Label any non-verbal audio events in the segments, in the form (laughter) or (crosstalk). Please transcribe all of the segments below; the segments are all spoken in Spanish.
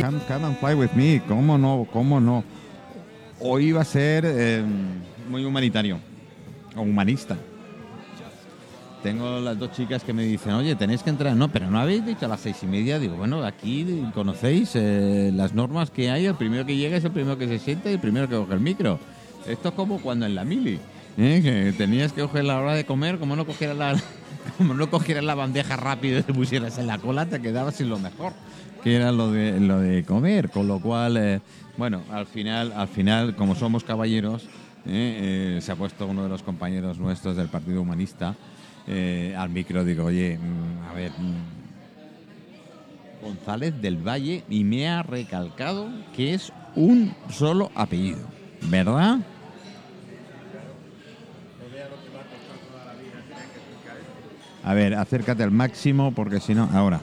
Come, come and fly with me. ¿Cómo no? ¿Cómo no? Hoy va a ser eh, muy humanitario o humanista. Tengo las dos chicas que me dicen, oye, tenéis que entrar. No, pero no habéis dicho a las seis y media. Digo, bueno, aquí conocéis eh, las normas que hay. El primero que llega es el primero que se siente y el primero que coge el micro. Esto es como cuando en la mili, ¿eh? tenías que coger la hora de comer, como no cogieras la, (laughs) como no cogieras la bandeja rápido y te pusieras en la cola, te quedabas sin lo mejor, que era lo de, lo de comer. Con lo cual, eh, bueno, al final, al final, como somos caballeros, eh, eh, se ha puesto uno de los compañeros nuestros del Partido Humanista al micro. Digo, oye, mm, a ver, mm, González del Valle, y me ha recalcado que es un solo apellido, ¿verdad? A ver, acércate al máximo porque si no. Ahora.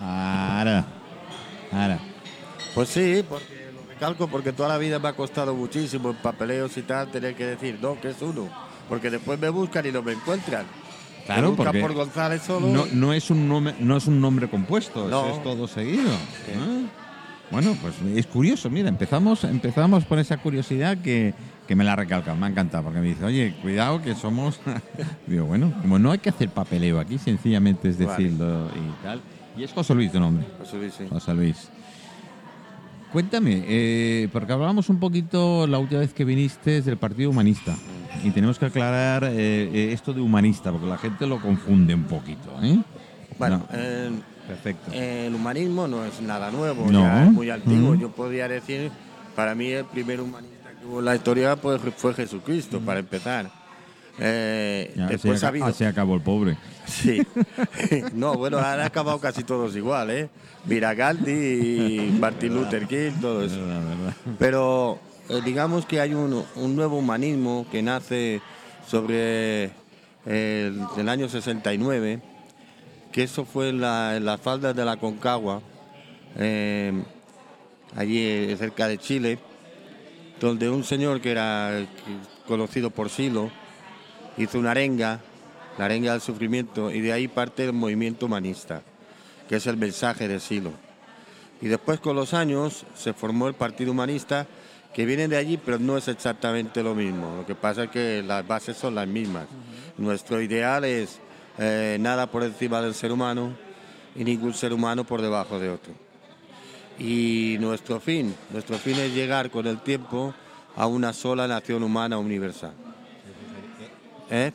Ahora. Pues sí, porque lo recalco porque toda la vida me ha costado muchísimo en papeleos y tal tener que decir, no, que es uno. Porque después me buscan y no me encuentran. Claro, me porque por González solo. No, no es un nombre, no es un nombre compuesto, No. es todo seguido. ¿eh? Bueno, pues es curioso, mira, empezamos, empezamos por esa curiosidad que, que me la recalca, me ha encantado, porque me dice, oye, cuidado que somos. (laughs) Digo, bueno, como no hay que hacer papeleo aquí, sencillamente es Vale. decirlo y tal. Y es José Luis tu nombre. José Luis, sí. José Luis. Cuéntame, eh, porque hablábamos un poquito la última vez que viniste del Partido Humanista. Y tenemos que aclarar eh, eh, esto de humanista, porque la gente lo confunde un poquito. ¿eh? Bueno, No, eh, perfecto. el humanismo no es nada nuevo, No. ya es muy antiguo. Ujú. Yo podría decir, para mí el primer humanista que hubo en la historia pues, fue Jesucristo, para empezar. Eh, Ya, después así, ha habido... acabó el pobre. Sí. (laughs) no, bueno, han acabado casi todos igual, ¿eh? Mira Gandhi y Martin Luther King, todo eso. Verdad. Pero eh, digamos que hay un, un nuevo humanismo que nace sobre el, el año 69, que eso fue en, la, en las faldas de la Concagua, eh, allí cerca de Chile, donde un señor que era conocido por Silo hizo una arenga, la arenga del sufrimiento, y de ahí parte el movimiento humanista, que es el mensaje de Silo. Y después con los años se formó el Partido Humanista, que viene de allí, pero no es exactamente lo mismo. Lo que pasa es que las bases son las mismas. Nuestro ideal es eh, nada por encima del ser humano y ningún ser humano por debajo de otro. Y nuestro fin, nuestro fin es llegar con el tiempo a una sola nación humana universal. ¿Eh?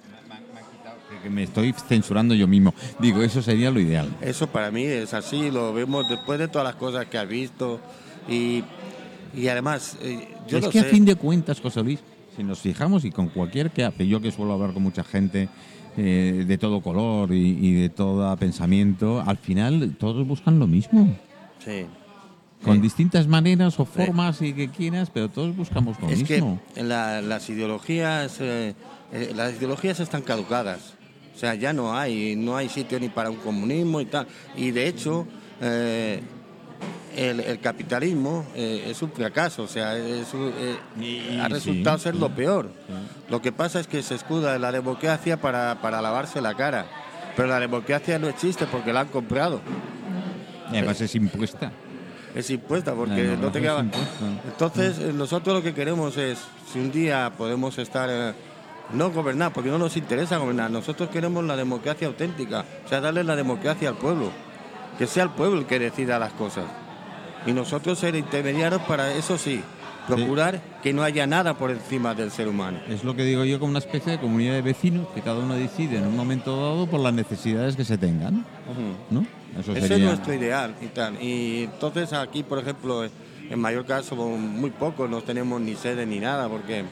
Que me estoy censurando yo mismo. Digo, eso sería lo ideal. Eso para mí es así, lo vemos después de todas las cosas que has visto y, y además, eh, yo es lo que sé. a fin de cuentas, José Luis, si nos fijamos y con cualquier que hace, yo que suelo hablar con mucha gente eh, de todo color y, y de todo pensamiento, al final todos buscan lo mismo. Sí. Con Sí. distintas maneras o formas y que quieras, pero todos buscamos lo Es que mismo. la- las ideologías, eh, eh, las ideologías están caducadas. O sea, ya no hay, no hay sitio ni para un comunismo y tal. Y de hecho, eh, el, el capitalismo eh, es un fracaso. O sea, es un- eh, ha sí, resultado ser lo peor. Lo que pasa es que se escuda en la democracia para, para lavarse la cara. Pero la democracia no existe porque la han comprado. Y además es impuesta. Es impuesta porque no te queda. Entonces, eh, nosotros lo que queremos es, si un día podemos estar, no gobernar, porque no nos interesa gobernar, nosotros queremos la democracia auténtica, o sea, darle la democracia al pueblo, que sea el pueblo el que decida las cosas. Y nosotros ser intermediarios para eso sí, procurar que no haya nada por encima del ser humano. Es lo que digo yo como una especie de comunidad de vecinos que cada uno decide en un momento dado por las necesidades que se tengan. ¿no? Eso Ese es nuestro ideal y tal. Y entonces aquí, por ejemplo, en Mallorca somos muy pocos, no tenemos ni sede ni nada, porque...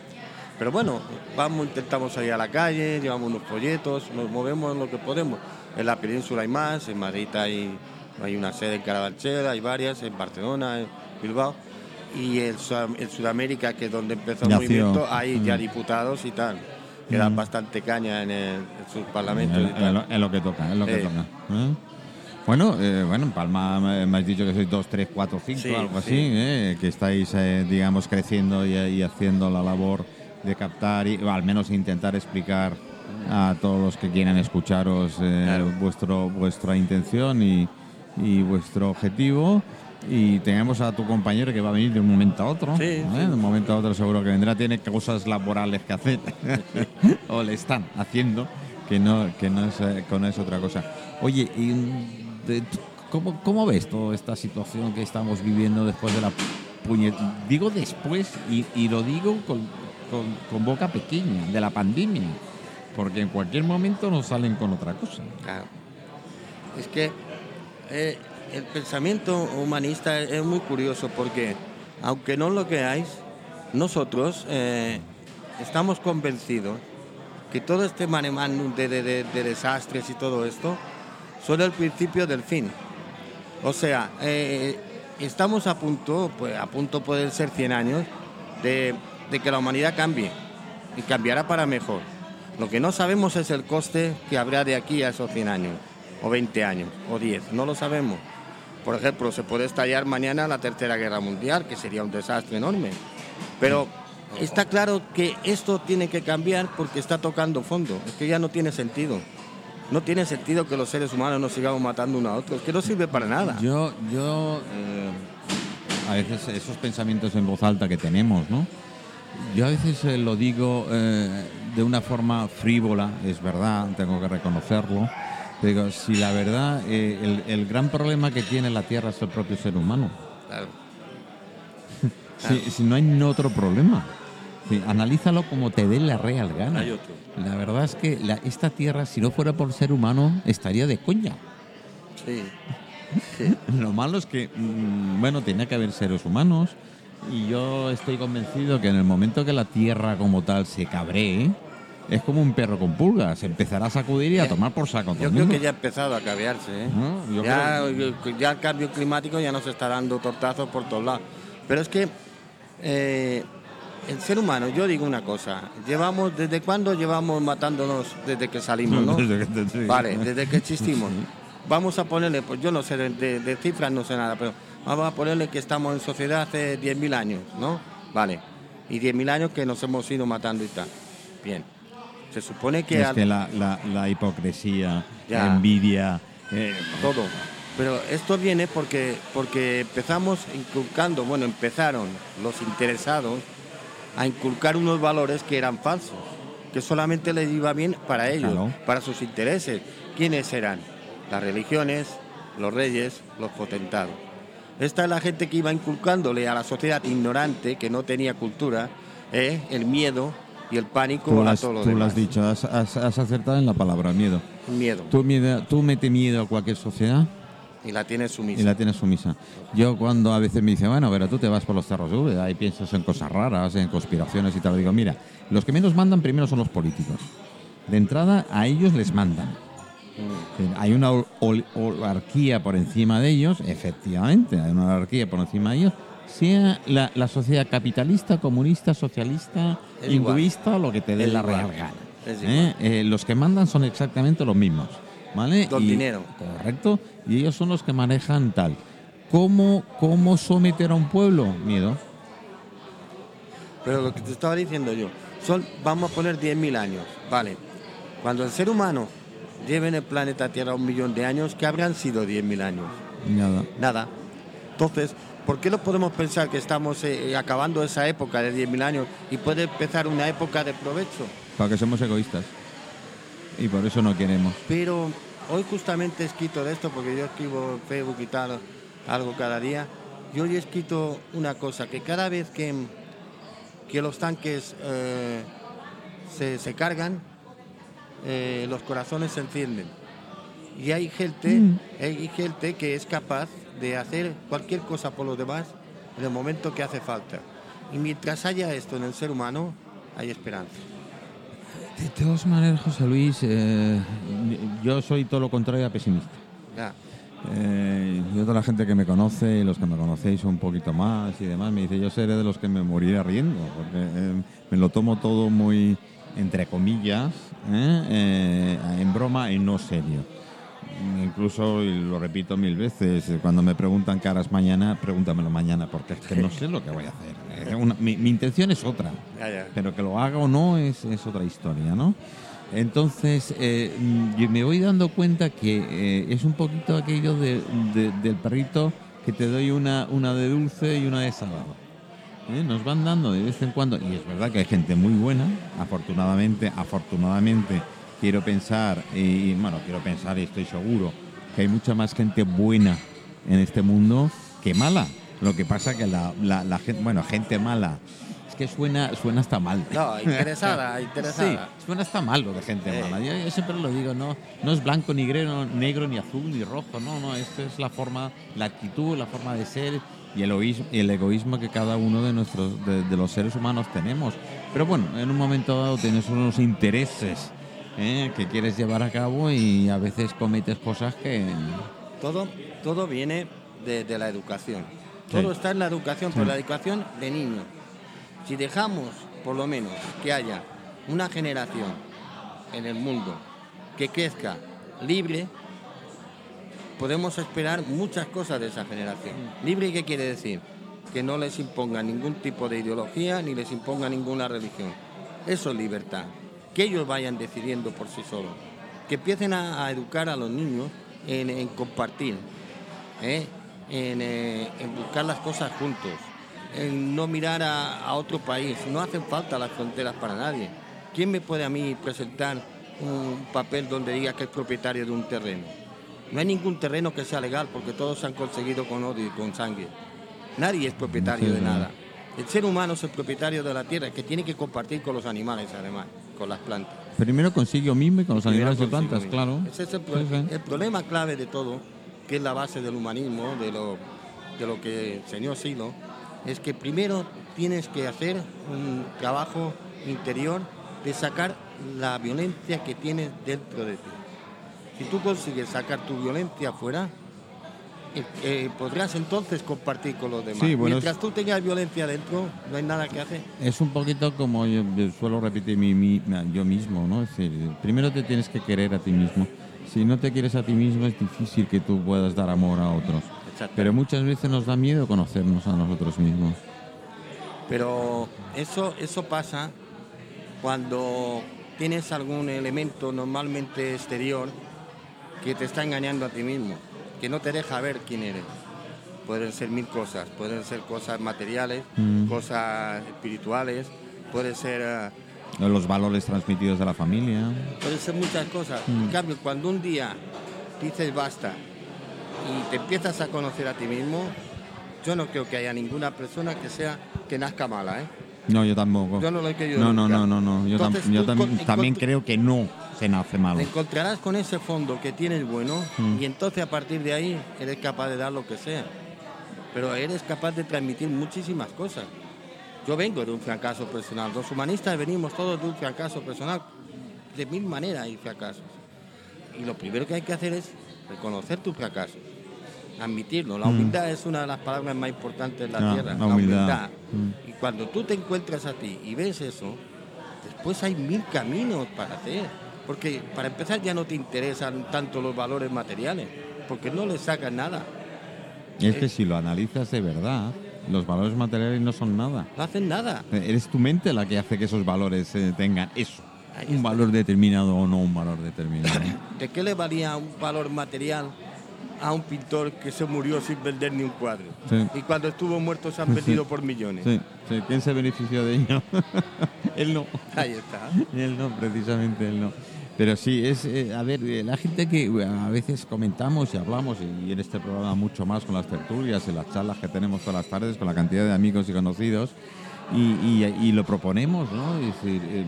Pero bueno, vamos, intentamos salir a la calle, llevamos unos folletos, nos movemos en lo que podemos. En la península hay más, en Madrid hay, hay una sede en Carabanchel, hay varias, en Barcelona, en Bilbao. Y en, en Sudamérica, que es donde empezó el movimiento, hay ya Mm. diputados y tal, que dan Mm. bastante caña en, el- en sus parlamentos. Y tal. lo, que toca, es lo que Eh. toca. ¿eh? Bueno, eh, bueno, en Palma me, has dicho que sois 2, 3, 4, 5, Sí, algo así, sí. ¿eh? que estáis, digamos, creciendo y, y haciendo la labor de captar y o al menos intentar explicar a todos los que quieran escucharos eh, Claro. vuestro, vuestra intención y, y vuestro objetivo. Y tenemos a tu compañero que va a venir de un momento a otro. Sí, ¿eh? sí. De un momento a otro seguro que vendrá. Tiene cosas laborales que hacer. (laughs) o le están haciendo, que no, que no, es, eh, que no es otra cosa. Oye, y, mm, de- ¿cómo, ¿cómo ves toda esta situación que estamos viviendo después de la puñet... Digo después y, y lo digo con, con- boca pequeña, de la pandemia. Porque en cualquier momento nos salen con otra cosa. Claro. Es que eh, el pensamiento humanista es muy curioso porque, aunque no lo creáis, nosotros eh, estamos convencidos que todo este manemán de desastres y todo esto son el principio del fin. O sea, eh, estamos a punto, pues a punto pueden ser 100 años, de, de que la humanidad cambie y cambiará para mejor. Lo que no sabemos es el coste que habrá de aquí a esos 100 años, o 20 años, o 10, no lo sabemos. Por ejemplo, se puede estallar mañana la Tercera Guerra Mundial, que sería un desastre enorme. Pero está claro que esto tiene que cambiar porque está tocando fondo, es que ya no tiene sentido. No tiene sentido que los seres humanos nos sigamos matando uno a otro, es que no sirve para nada. Yo, yo eh, a veces esos pensamientos en voz alta que tenemos, ¿no? Yo a veces eh, lo digo eh, de una forma frívola, es verdad, tengo que reconocerlo. Digo, si la verdad, eh, el, el gran problema que tiene la Tierra es el propio ser humano. Claro. (laughs) Si, si no hay otro problema. Sí, analízalo como te dé la real gana. Hay otro. La verdad es que la- esta Tierra, si no fuera por ser humano, estaría de coña. Sí. (laughs) Lo malo es que, mm, bueno, tiene que haber seres humanos y yo estoy convencido que en el momento que la Tierra como tal se cabree, es como un perro con pulgas, empezará a sacudir y a tomar por saco Yo creo mundo. que ya ha empezado a cabearse. ¿eh? No, yo ya, ya el cambio climático ya nos está dando tortazos por todos lados. Pero es que eh, el ser humano, yo digo una cosa, llevamos, ¿desde cuándo llevamos matándonos desde que salimos? ¿no? (laughs) Desde que. Vale, desde que existimos. (laughs) Vamos a ponerle, pues yo no sé de, de- de cifras, no sé nada, pero vamos a ponerle que estamos en sociedad hace 10.000 años, ¿no? Vale. Y 10.000 años que nos hemos ido matando y tal. Bien. Se supone que... es al- que la, la- la hipocresía, Ya. la envidia, eh, todo. Pero esto viene porque, porque empezamos inculcando, bueno, empezaron los interesados a inculcar unos valores que eran falsos, que solamente les iba bien para ellos, Claro. para sus intereses. ¿Quiénes eran? Las religiones, los reyes, los potentados. Esta es la gente que iba inculcándole a la sociedad ignorante, que no tenía cultura, ¿eh? el miedo y el pánico tú, a has, todo lo tú lo has dicho, has, has- has acertado en la palabra miedo. Miedo. ¿Tú, miedo, ¿Tú mete miedo a cualquier sociedad? Y la tiene sumisa. Y la tienes sumisa. Yo cuando a veces me dice, bueno, pero tú te vas por los cerros de y piensas en cosas raras, en conspiraciones y tal, digo, mira, los que menos mandan primero son los políticos. De entrada, a ellos les mandan. Hay una ol- ol- olarquía por encima de ellos, efectivamente, hay una olarquía por encima de ellos, sea la, la sociedad capitalista, comunista, socialista, Es igual. hinduista o lo que te dé la real gana. ¿eh? Eh, los que mandan son exactamente los mismos. ¿Vale? Don Y- dinero. Correcto. Y ellos son los que manejan tal. ¿Cómo, ¿Cómo someter a un pueblo? Miedo. Pero lo que te estaba diciendo yo, son, vamos a poner 10.000 años, vale. Cuando el ser humano lleve en el planeta Tierra un millón de años, ¿qué habrán sido 10.000 años? Nada. Nada. Entonces, ¿por qué no podemos pensar que estamos eh, acabando esa época de 10.000 años y puede empezar una época de provecho? Para que somos egoístas. Y por eso no queremos. Pero hoy justamente he escrito de esto, porque yo escribo en Facebook y tal, algo cada día, y hoy he escrito una cosa, que cada vez que, que los tanques eh, se, se cargan, eh, los corazones se encienden. Y hay gente, Mm. hay gente que es capaz de hacer cualquier cosa por los demás en el momento que hace falta. Y mientras haya esto en el ser humano, hay esperanza. De todas maneras, José Luis, eh, yo soy todo lo contrario a pesimista. Ya. Eh, yo toda la gente que me conoce y los que me conocéis un poquito más y demás, me dice, yo seré de los que me moriré riendo, porque eh, me lo tomo todo muy, entre comillas, ¿eh? Eh, en broma y no serio. Incluso, y lo repito mil veces, cuando me preguntan qué harás mañana, pregúntamelo mañana, porque es que no sé lo que voy a hacer. Una- mi, mi intención es otra, pero que lo haga o no es, es otra historia, ¿no? Entonces, eh, yo me voy dando cuenta que eh, es un poquito aquello de- de- del perrito que te doy una, una de dulce y una de salado. ¿Eh? Nos van dando de vez en cuando, y es verdad que hay gente muy buena, afortunadamente, afortunadamente, quiero pensar, y bueno, quiero pensar y estoy seguro que hay mucha más gente buena en este mundo que mala. Lo que pasa que la, la, la gente, bueno, gente mala, es que suena, suena hasta mal. No, interesada, (laughs) Sí, interesada. suena hasta mal lo de gente mala. Yo, yo siempre lo digo, no, no es blanco ni negro, negro, ni azul, ni rojo, no, no, esto es la forma, la actitud, la forma de ser y el egoísmo, el egoísmo que cada uno de nuestros, de, de los seres humanos tenemos. Pero bueno, en un momento dado tienes unos intereses ¿eh? que quieres llevar a cabo y a veces cometes cosas que... Todo, todo viene de, de la educación. Sí. Todo está en la educación, pero la educación de niños. Si dejamos, por lo menos, que haya una generación en el mundo que crezca libre, podemos esperar muchas cosas de esa generación. ¿Libre qué quiere decir? Que no les imponga ningún tipo de ideología ni les imponga ninguna religión. Eso es libertad. Que ellos vayan decidiendo por sí solos. Que empiecen a, educar a los niños en, compartir, ¿eh? en, eh, en buscar las cosas juntos, en no mirar a otro país. No hacen falta las fronteras para nadie. ¿Quién me puede a mí presentar un papel donde diga que es propietario de un terreno? No hay ningún terreno que sea legal porque todos se han conseguido con odio y con sangre. Nadie es propietario de nada. El ser humano es el propietario de la tierra que tiene que compartir con los animales además, con las plantas. Primero consigo mismo y con los Primero animales y plantas, mismo. claro. Ese es el, pro- Sí, sí. el problema clave de todo, que es la base del humanismo, de lo, de lo que enseñó Silo, es que primero tienes que hacer un trabajo interior de sacar la violencia que tienes dentro de ti. Si tú consigues sacar tu violencia afuera, eh, eh, podrás entonces compartir con los demás. Sí, bueno, Mientras tú tengas violencia dentro, no hay nada que hacer. Es un poquito como yo, yo suelo repetir mi, mi- yo mismo, ¿no? Es decir, primero te tienes que querer a ti mismo. Si no te quieres a ti mismo es difícil que tú puedas dar amor a otros. Pero muchas veces nos da miedo conocernos a nosotros mismos. Pero eso, eso pasa cuando tienes algún elemento normalmente exterior que te está engañando a ti mismo, que no te deja ver quién eres. Pueden ser mil cosas, pueden ser cosas materiales, Mm. cosas espirituales, puede ser, eh, Los valores transmitidos de la familia. puede ser muchas cosas. Mm. En cambio, cuando un día dices basta y te empiezas a conocer a ti mismo, yo no creo que haya ninguna persona que sea que nazca mala, ¿eh? No, yo tampoco. Yo no lo he querido No, no, no, no, no. Yo, tam- Entonces, yo tam- también creo que no Te encontrarás con ese fondo que tienes bueno Mm. y entonces a partir de ahí eres capaz de dar lo que sea. Pero eres capaz de transmitir muchísimas cosas. Yo vengo de un fracaso personal. Los humanistas venimos todos de un fracaso personal. De mil maneras hay fracasos. Y lo primero que hay que hacer es reconocer tu fracaso. Admitirlo. La Mm. humildad es una de las palabras más importantes de la Ah, tierra. la humildad. Mm. Y cuando tú te encuentras a ti y ves eso, después hay mil caminos para hacer. Porque para empezar ya no te interesan tanto los valores materiales, porque no le sacas nada, Es que si lo analizas de verdad, los valores materiales no son nada. no hacen nada. Eres tu mente la que hace que esos valores eh, tengan eso. Un valor determinado o no un valor determinado. (coughs) ¿De qué le valía un valor material a un pintor que se murió sin vender ni un cuadro? Sí. Y cuando estuvo muerto se han Sí. vendido por millones. Sí, sí. ¿Quién se benefició de ello? (laughs) él no. Ahí está. Él no, precisamente él no. Pero sí, es, eh, a ver, eh, la gente que a veces comentamos y hablamos, y en este programa mucho más con las tertulias y las charlas que tenemos todas las tardes con la cantidad de amigos y conocidos, y, y- y lo proponemos, ¿no? Es decir, eh,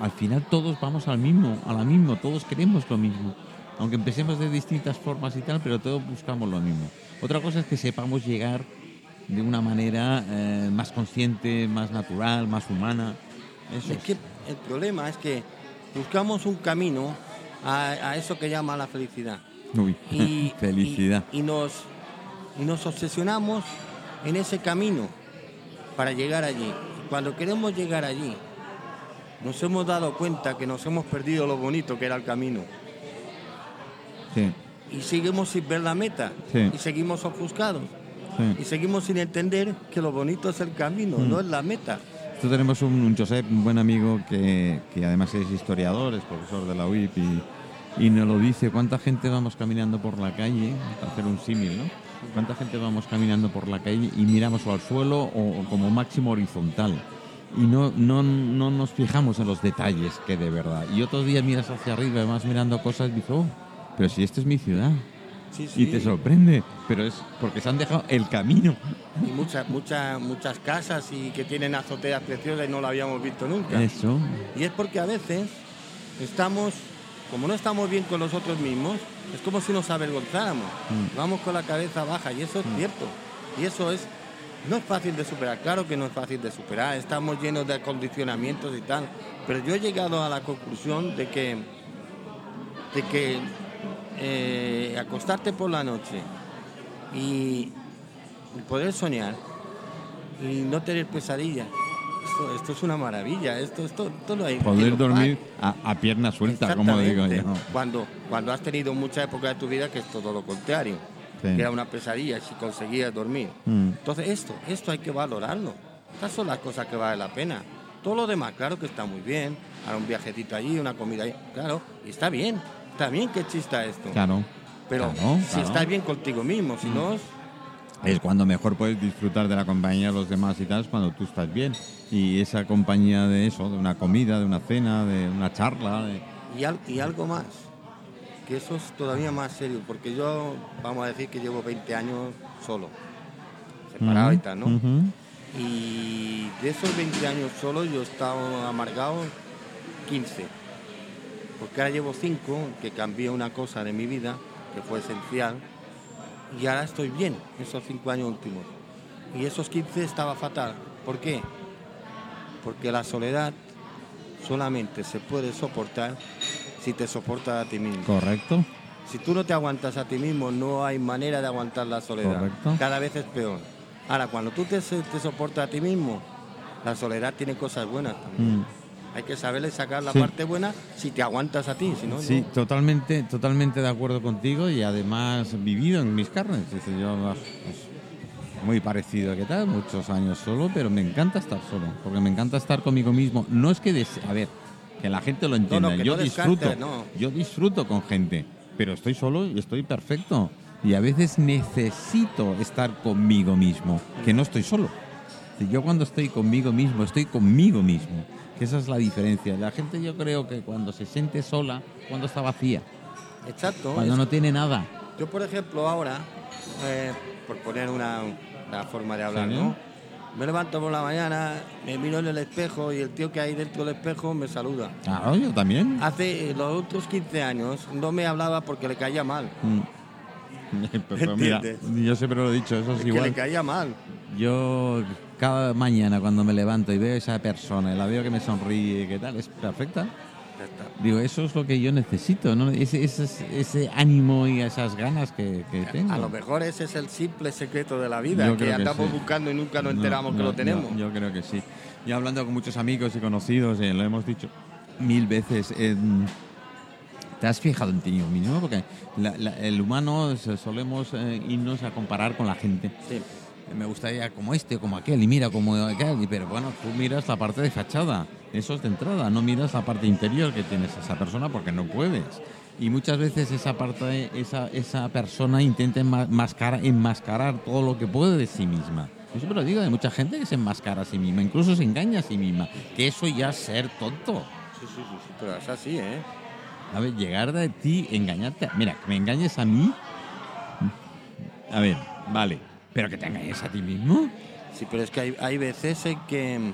al final todos vamos al mismo, a la mismo, todos queremos lo mismo. Aunque empecemos de distintas formas y tal, pero todos buscamos lo mismo. Otra cosa es que sepamos llegar de una manera eh, más consciente, más natural, más humana. Eso Es es. que el problema es que buscamos un camino a, a eso que llama la felicidad. Uy, y, (laughs) felicidad. Y, y nos, y nos obsesionamos en ese camino para llegar allí. Cuando queremos llegar allí, nos hemos dado cuenta que nos hemos perdido lo bonito que era el camino. Sí, Y seguimos sin ver la meta. Sí. Y seguimos ofuscados. sí. Y seguimos sin entender que lo bonito es el camino, Mm. no es la meta. Esto tenemos un, Josep, un buen amigo que, que además es historiador, es profesor de la UIP y, y nos lo dice. ¿Cuánta gente vamos caminando por la calle? Para hacer un símil, ¿no? ¿Cuánta gente vamos caminando por la calle y miramos al suelo o, o como máximo horizontal? Y no, no, no nos fijamos en los detalles que de verdad. Y otros días miras hacia arriba y vas mirando cosas y dices, oh, pero si esta es mi ciudad. Sí, Y te sorprende, pero es porque se han dejado el camino. Y muchas, muchas, muchas casas y que tienen azoteas preciosas y no lo habíamos visto nunca. Eso. Y es porque a veces estamos, como no estamos bien con nosotros mismos, es como si nos avergonzáramos. Mm. Vamos con la cabeza baja y eso es cierto. Y eso es, no es fácil de superar. Claro que no es fácil de superar. Estamos llenos de acondicionamientos y tal. Pero yo he llegado a la conclusión de que, de que eh, acostarte por la noche y, poder soñar y no tener pesadillas. Esto, esto es una maravilla. Esto, esto, esto no hay Poder lo dormir a, a pierna suelta, como digo yo. Cuando, cuando has tenido mucha época de tu vida que es todo lo contrario, Sí. que era una pesadilla si conseguías dormir. Mm. Entonces esto, esto hay que valorarlo. Estas son las cosas que vale la pena. Todo lo demás, claro que está muy bien. Ahora un viajecito allí, una comida claro, y está bien. Está bien que exista esto. Claro. Pero claro, si claro. estás bien contigo mismo, si no, Es cuando mejor puedes disfrutar de la compañía de los demás y tal, es cuando tú estás bien. Y esa compañía de eso, de una comida, de una cena, de una charla. de- Y, al- y algo más, que eso es todavía más serio, porque yo, vamos a decir que llevo 20 años solo, separado Ujú, y tal, ¿no? Y de esos 20 años solo yo he estado amargado 15, porque ahora llevo 5, que cambié una cosa de mi vida, que fue esencial, y ahora estoy bien, esos 5 años últimos. Y esos 15 estaba fatal. ¿Por qué? Porque la soledad solamente se puede soportar si te soportas a ti mismo. Correcto. Si tú no te aguantas a ti mismo, no hay manera de aguantar la soledad. Correcto. Cada vez es peor. Ahora, cuando tú te, te soportas a ti mismo, la soledad tiene cosas buenas también. Mm. Hay que saberle sacar la Sí. parte buena si te aguantas a ti, si no, Sí, no. totalmente, totalmente de acuerdo contigo y además vivido en mis carnes. Dice yo, pues, muy parecido que tal, muchos años solo, pero me encanta estar solo, porque me encanta estar conmigo mismo. No es que, des- a ver, que la gente lo entienda, no, yo disfruto, yo disfruto con gente, pero estoy solo y estoy perfecto. Y a veces necesito estar conmigo mismo, que no estoy solo. Yo cuando estoy conmigo mismo, estoy conmigo mismo. Que esa es la diferencia. La gente yo creo que cuando se siente sola, cuando está vacía, Exacto. cuando no tiene nada. Yo, por ejemplo, ahora, eh, por poner una, una forma de hablar, Sí. ¿no? Me levanto por la mañana, me miro en el espejo y el tío que hay dentro del espejo me saluda. Claro, yo también. Hace eh, los otros 15 años no me hablaba porque le caía mal. Mm. (laughs) Pero mira, yo siempre lo he dicho, eso es Es que le igual. caía mal. Yo cada mañana cuando me levanto y veo a esa persona y la veo que me sonríe, ¿qué tal? Es perfecta. Digo, eso es lo que yo necesito, ¿no? Ese, ese, ese ánimo y esas ganas que, que tengo. A lo mejor ese es el simple secreto de la vida, Yo que que andamos sí. buscando y nunca nos No, enteramos que lo tenemos. Yo, creo que sí. Y hablando con muchos amigos y conocidos, eh, lo hemos dicho mil veces, eh, ¿te has fijado en ti mismo? Porque la- la- el humano solemos eh, irnos a comparar con la gente. Sí. Me gustaría como este, como aquel, y mira como aquel, pero bueno, tú miras la parte de fachada, eso es de entrada, no miras la parte interior que tienes esa persona porque no puedes. Y muchas veces esa parte, esa, esa persona intenta enma- mascara- enmascarar todo lo que puede de sí misma. Yo siempre lo digo, hay mucha gente que se enmascara a sí misma, incluso se engaña a sí misma, que eso ya es ser tonto. Sí, sí, sí, sí, pero es así, ¿eh? A ver, llegar de ti, engañarte. Mira, que me engañes a mí. A ver, vale. Pero que te engañes a ti mismo. Sí, pero es que hay, hay veces en que mm,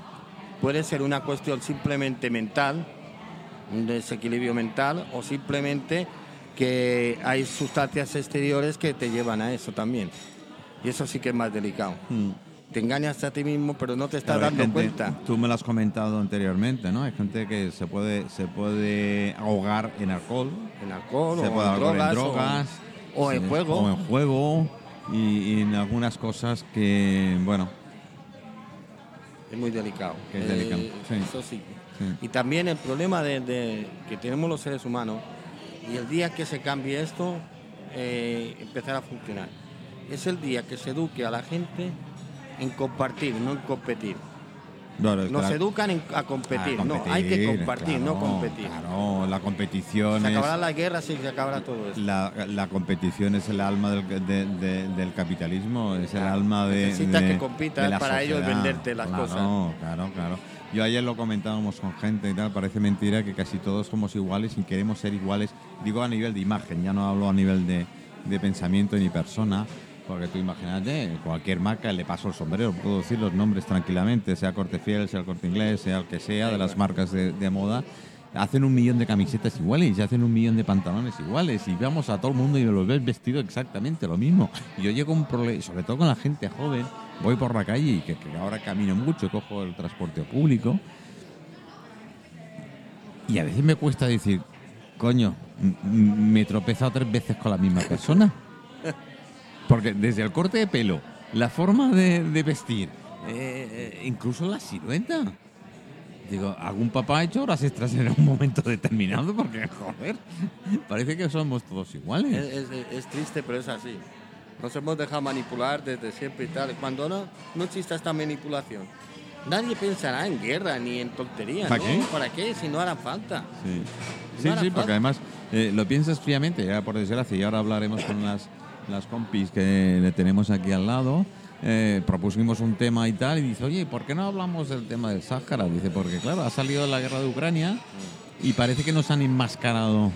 puede ser una cuestión simplemente mental, un desequilibrio mental, o simplemente que hay sustancias exteriores que te llevan a eso también. Y eso sí que es más delicado. Te engañas a ti mismo, pero no te estás dando gente- cuenta. Tú me lo has comentado anteriormente, ¿no? Hay gente que se puede, se puede ahogar en alcohol, En alcohol se o puede en drogas, en drogas. o, o en juego. O en juego. Y, y en algunas cosas que, bueno, Es muy delicado. Que es delicado, sí. Eso sí. Sí. Y también el problema de, de- que tenemos los seres humanos, y el día que se cambie esto, eh, empezará a funcionar. Es el día que se eduque a la gente en compartir, no en competir. Es que Nos educan en- a, competir. a No, hay que competir, compartir, no claro, competir. Claro, la competición Se es... acabará la guerra, sí, se acabará todo eso. La, la competición es el alma del, de- de- del capitalismo, es el alma de. necesitas de- que compitas para ellos venderte las cosas. Claro, claro. Yo ayer lo comentábamos con gente y tal, parece mentira que casi todos somos iguales y queremos ser iguales. Digo a nivel de imagen, ya no hablo a nivel de, de pensamiento ni persona. Porque tú imagínate, cualquier marca le paso el sombrero, puedo decir los nombres tranquilamente, sea Corte Fiel, sea el Corte Inglés, sea el que sea, de las marcas de, moda. Hacen un millón de camisetas iguales y hacen un millón de pantalones iguales y vamos a todo el mundo y los ves vestido exactamente lo mismo. Y yo llego a un problema, sobre todo con la gente joven, voy por la calle y que, que ahora camino mucho cojo el transporte público y a veces me cuesta decir, coño, me he tropezado tres veces con la misma persona. (laughs) Porque desde el corte de pelo, la forma de, de vestir, eh, eh, incluso la silueta. Digo, algún papá ha hecho horas extras en un momento determinado porque, joder, parece que somos todos iguales. Es, es- es triste, pero es así. Nos hemos dejado manipular desde siempre y tal. Cuando no, no exista esta manipulación, nadie pensará en guerra ni en tonterías. ¿Para ¿no? qué? ¿Para qué? Si no hará falta. Sí, No sí, hará sí, falta. porque además eh, lo piensas fríamente, ya por desgracia, y ahora hablaremos con las, las compis que le tenemos aquí al lado. eh, propusimos un tema y tal, y dice, oye, ¿por qué no hablamos del tema del Sáhara? Dice, porque claro, ha salido la guerra de Ucrania y parece que nos han enmascarado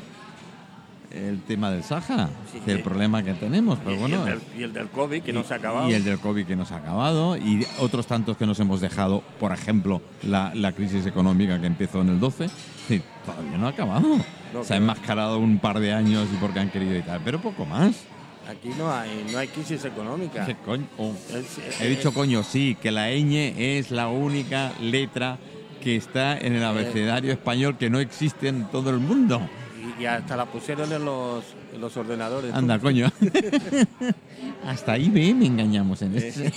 el tema del Sáhara, Sí, el problema que tenemos. Pero y, bueno, el del, y el del COVID, que no se ha acabado. y el del COVID que nos ha acabado y otros tantos que nos hemos dejado, por ejemplo, la, la crisis económica que empezó en el 12, sí, todavía no ha acabado. No, Se ha enmascarado un par de años y porque han querido y tal, pero poco más. Aquí no hay, no hay crisis económica. Oh. Es- es- He dicho coño, sí, que la ñ es la única letra que está en el abecedario español que no existe en todo el mundo. y, y hasta la pusieron en los, en los ordenadores. Anda, coño. (laughs) Hasta me engañamos en este. (laughs)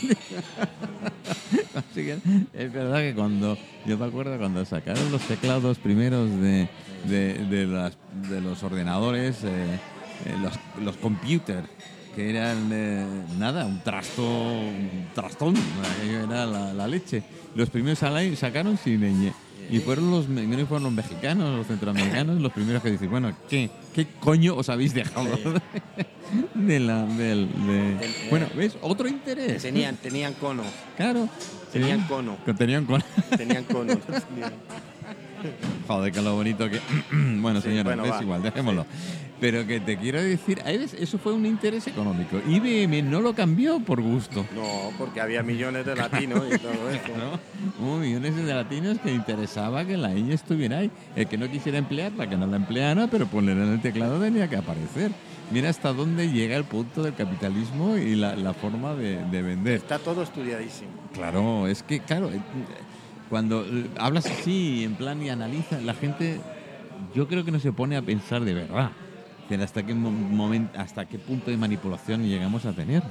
Así que es verdad que cuando, yo me acuerdo cuando sacaron los teclados primeros de, de, de las- de los ordenadores, eh, eh, los, los computers, que eran eh, nada, un trasto, un trastón, era la, la leche. Los primeros sacaron sin ñ. Y fueron los, fueron los mexicanos, los centroamericanos, los primeros que dicen, bueno, ¿qué, qué coño os habéis dejado (laughs) de la, del, de- bueno, ¿ves? Otro interés. Tenían, tenían cono. Claro. Tenían Sí. cono. Que tenían cono. Tenían cono. (laughs) Joder, que lo bonito que... (clears throat) bueno, Sí, señora, bueno, es va. igual, dejémoslo. Pero que te quiero decir, eso fue un interés económico. IBM no lo cambió por gusto. No, porque había millones de latinos y todo (laughs) eso. ¿no? Hubo millones de latinos que interesaba que la ñ estuviera ahí. El que no quisiera emplearla, que no la empleara, pero ponerla en el teclado tenía que aparecer. Mira hasta dónde llega el punto del capitalismo y la, la forma de, de vender. Está todo estudiadísimo. Claro, es que, claro, eh, cuando eh, hablas así, en plan, y analizas, la gente, yo creo que no se pone a pensar de verdad. Hasta qué mo- momento, hasta qué punto de manipulación llegamos a tener.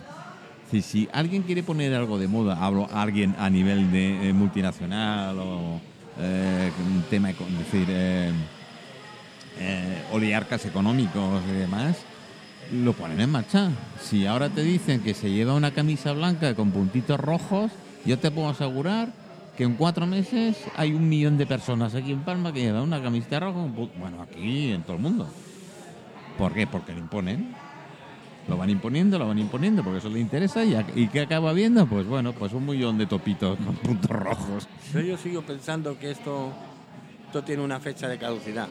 Si alguien quiere poner algo de moda, hablo a alguien a nivel de eh, multinacional o eh, un tema, es decir, eh, eh, oligarcas económicos y demás, lo ponen en marcha. Si ahora te dicen que se lleva una camisa blanca con puntitos rojos, yo te puedo asegurar que en cuatro meses hay un millón de personas aquí en Palma que llevan una camiseta roja. Bueno, aquí en todo el mundo. ¿Por qué? Porque lo imponen. Lo van imponiendo, lo van imponiendo, porque eso le interesa. ¿Y, a- ¿y qué acaba viendo? Pues bueno, pues un millón de topitos con puntos rojos. Pero yo sigo pensando que esto, esto tiene una fecha de caducidad.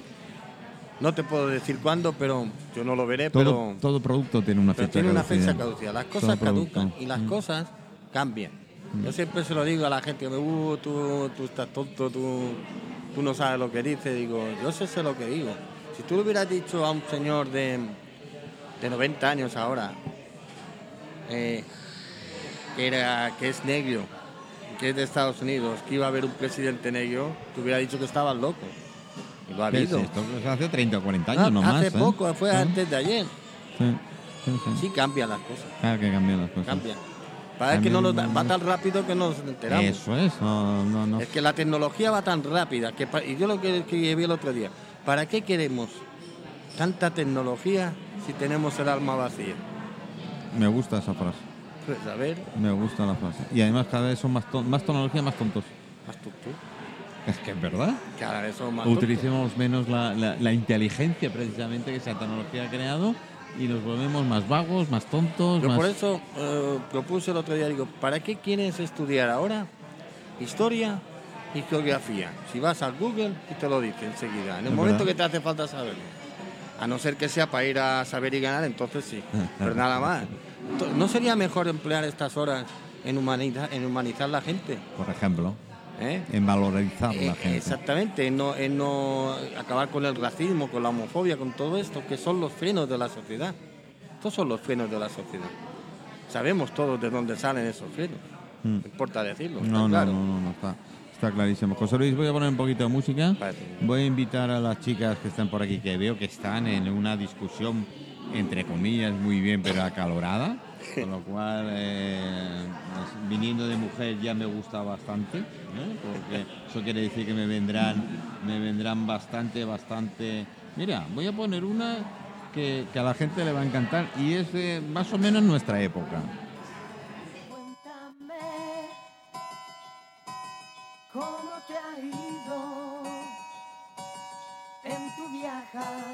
No te puedo decir cuándo, pero yo no lo veré, Todo, pero, todo producto tiene una fecha tiene una fecha de caducidad. Las cosas caducan y las Mm. cosas cambian. Yo siempre se lo digo a la gente, uh, tú, tú estás tonto, tú, tú no sabes lo que dices. Digo, yo sé, sé lo que digo. Si tú le hubieras dicho a un señor de, de 90 años ahora, eh, que, era, que es negro, que es de Estados Unidos, que iba a haber un presidente negro, te hubiera dicho que estabas loco. Y lo ha ¿Qué es habido. esto? Pues hace 30 o 40 No, años nomás. hace ¿eh? poco, fue antes de ayer. Sí, sí, sí. Sí cambian las cosas, Claro que cambian las cosas. cambian. Parece que no Cambian. va tan rápido que no nos enteramos. Eso es, no, no, no. Es que la tecnología va tan rápida que y yo lo que, que vi el otro día, ¿para qué queremos tanta tecnología si tenemos el alma vacía? Me gusta esa frase. Pues a ver, Me gusta la frase. Y además cada vez son más, ton- más tecnología, más tontos. más tuk-tuk. Es que es verdad. Cada vez son más. Utilicemos menos la, la- la inteligencia precisamente que esa tecnología ha creado y nos volvemos más vagos, más tontos, Yo más... por eso eh, propuse el otro día, digo, ¿para qué quieres estudiar ahora historia y geografía? Si vas al Google y te lo dice enseguida, en el Es momento verdad. que te hace falta saberlo. A no ser que sea para ir a saber y ganar, entonces sí, (laughs) pero nada más. ¿No sería mejor emplear estas horas en humanizar, en humanizar la gente? Por ejemplo, ¿eh? en valorizar Eh, la gente. Exactamente, en no, en no acabar con el racismo, con la homofobia, con todo esto, que son los frenos de la sociedad. Estos son los frenos de la sociedad. Sabemos todos de dónde salen esos frenos. Mm. No importa decirlo. está No, no, claro. no, no, no, está, está clarísimo. José Luis, voy a poner un poquito de música. Voy a invitar a las chicas que están por aquí, que veo que están en una discusión, entre comillas, muy bien, pero acalorada. Con lo cual, eh, pues, viniendo de mujer ya me gusta bastante, ¿eh? porque eso quiere decir que me vendrán, me vendrán bastante, bastante. Mira, voy a poner una que, que a la gente le va a encantar y es de más o menos nuestra época. Ido